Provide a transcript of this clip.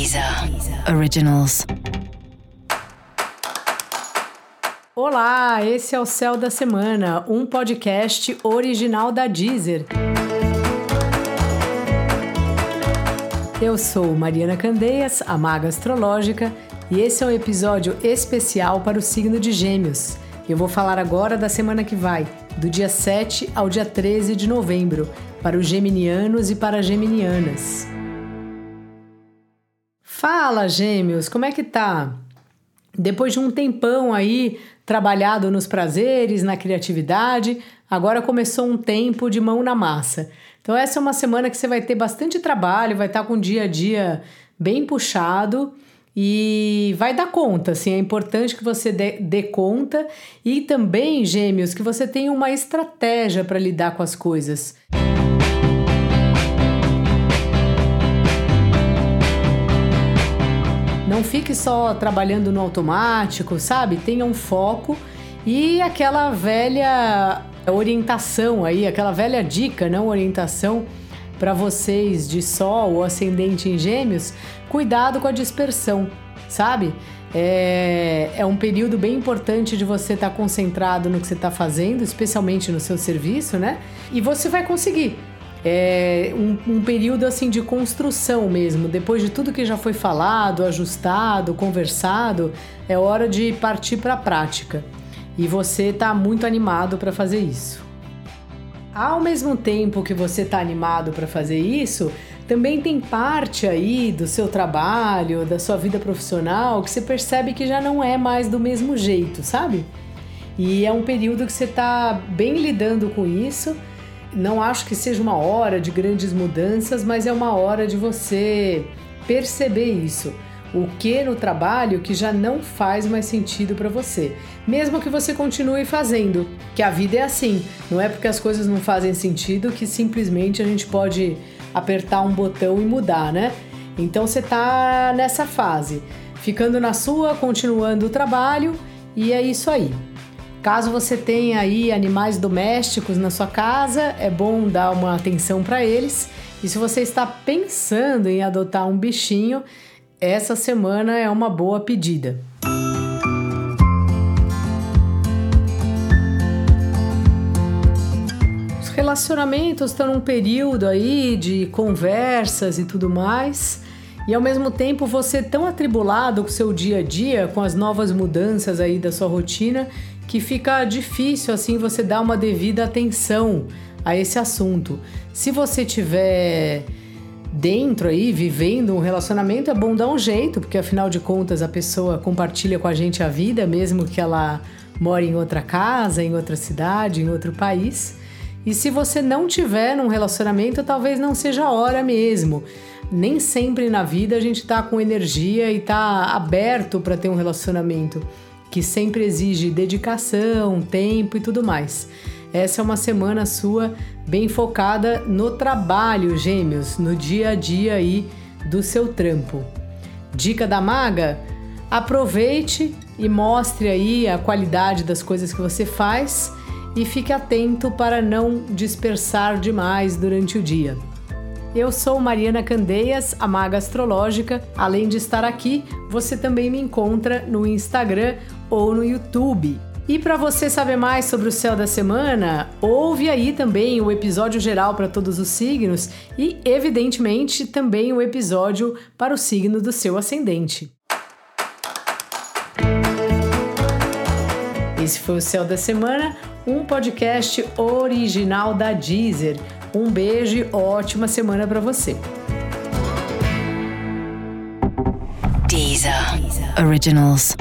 Deezer Originals. Olá, esse é o Céu da Semana, um podcast original da Deezer. Eu sou Mariana Candeias, a maga astrológica, e esse é um episódio especial para o signo de Gêmeos. Eu vou falar agora da semana que vai, do dia 7 ao dia 13 de novembro, para os geminianos e para as geminianas. Fala, Gêmeos, como é que tá? Depois de um tempão aí trabalhado nos prazeres, na criatividade, agora começou um tempo de mão na massa. Então essa é uma semana que você vai ter bastante trabalho, vai estar com o dia a dia bem puxado e vai dar conta, assim, é importante que você dê, dê conta e também, gêmeos, que você tenha uma estratégia para lidar com as coisas. Fique só trabalhando no automático, sabe? Tenha um foco e aquela velha orientação aí, aquela velha dica, não orientação para vocês de Sol ou ascendente em Gêmeos, cuidado com a dispersão, sabe? É, é um período bem importante de você estar tá concentrado no que você está fazendo, especialmente no seu serviço, né? E você vai conseguir. É um, um período assim de construção mesmo. Depois de tudo que já foi falado, ajustado, conversado, é hora de partir para a prática. E você está muito animado para fazer isso. Ao mesmo tempo que você está animado para fazer isso, também tem parte aí do seu trabalho, da sua vida profissional, que você percebe que já não é mais do mesmo jeito, sabe? E é um período que você está bem lidando com isso. Não acho que seja uma hora de grandes mudanças, mas é uma hora de você perceber isso o que no trabalho que já não faz mais sentido para você, mesmo que você continue fazendo, que a vida é assim, não é porque as coisas não fazem sentido que simplesmente a gente pode apertar um botão e mudar, né? Então você tá nessa fase, ficando na sua, continuando o trabalho e é isso aí. Caso você tenha aí animais domésticos na sua casa, é bom dar uma atenção para eles. E se você está pensando em adotar um bichinho, essa semana é uma boa pedida. Os relacionamentos estão num período aí de conversas e tudo mais. E ao mesmo tempo você tão atribulado com o seu dia a dia, com as novas mudanças aí da sua rotina, que fica difícil assim você dar uma devida atenção a esse assunto. Se você tiver dentro aí, vivendo um relacionamento, é bom dar um jeito, porque afinal de contas a pessoa compartilha com a gente a vida, mesmo que ela mora em outra casa, em outra cidade, em outro país. E se você não tiver num relacionamento, talvez não seja a hora mesmo. Nem sempre na vida a gente tá com energia e tá aberto para ter um relacionamento que sempre exige dedicação, tempo e tudo mais. Essa é uma semana sua bem focada no trabalho, gêmeos, no dia a dia aí do seu trampo. Dica da maga: aproveite e mostre aí a qualidade das coisas que você faz e fique atento para não dispersar demais durante o dia. Eu sou Mariana Candeias, a maga astrológica. Além de estar aqui, você também me encontra no Instagram ou no YouTube. E para você saber mais sobre o céu da semana, ouve aí também o episódio geral para todos os signos e, evidentemente, também o episódio para o signo do seu ascendente. Esse foi o Céu da Semana, um podcast original da Deezer. Um beijo e ótima semana para você. Deezer. Originals.